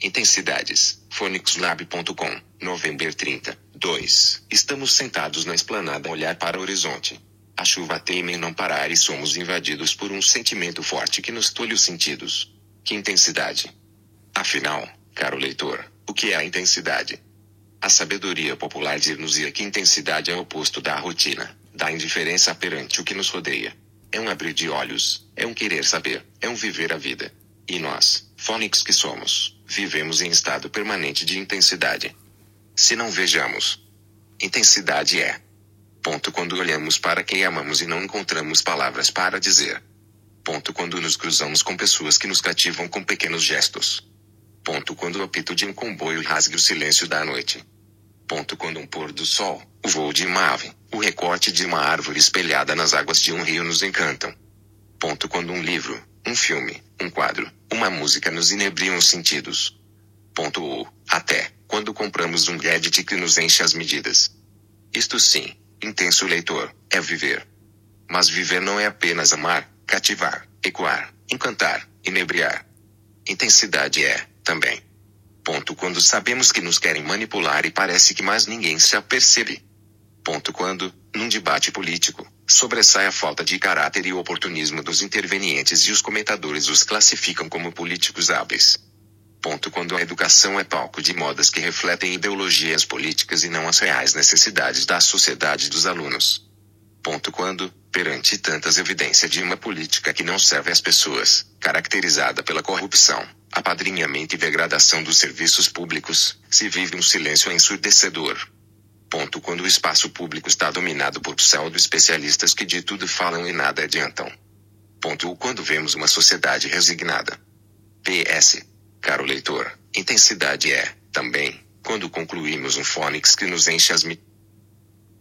Intensidades. Phonixlab.com. Novembro 30. 2. Estamos sentados na esplanada a olhar para o horizonte. A chuva teima em não parar e somos invadidos por um sentimento forte que nos tolhe os sentidos. Que intensidade! Afinal, caro leitor, o que é a intensidade? A sabedoria popular dir-nos-ia que intensidade é o oposto da rotina, da indiferença perante o que nos rodeia. É um abrir de olhos, é um querer saber, é um viver a vida. E nós, fônix que somos, vivemos em estado permanente de intensidade. Se não vejamos, intensidade é. Ponto quando olhamos para quem amamos e não encontramos palavras para dizer. Ponto quando nos cruzamos com pessoas que nos cativam com pequenos gestos. Ponto quando o apito de um comboio rasgue o silêncio da noite. Ponto quando um pôr do sol, o voo de uma ave, o recorte de uma árvore espelhada nas águas de um rio nos encantam. Ponto quando um livro, um filme, um quadro, uma música nos inebriam os sentidos. Ponto ou, até, quando compramos um gadget que nos enche as medidas. Isto sim, intenso leitor, é viver. Mas viver não é apenas amar, cativar, ecoar, encantar, inebriar. Intensidade é, também. Ponto quando sabemos que nos querem manipular e parece que mais ninguém se apercebe. Ponto quando, num debate político, sobressai a falta de caráter e oportunismo dos intervenientes e os comentadores os classificam como políticos hábeis. Ponto quando a educação é palco de modas que refletem ideologias políticas e não as reais necessidades da sociedade dos alunos. Ponto quando, perante tantas evidências de uma política que não serve às pessoas, caracterizada pela corrupção, apadrinhamento e degradação dos serviços públicos, se vive um silêncio ensurdecedor. Ponto quando o espaço público está dominado por pseudo-especialistas que de tudo falam e nada adiantam. Ponto quando vemos uma sociedade resignada. PS. Caro leitor, intensidade é, também, quando concluímos um fônix que nos enche as mi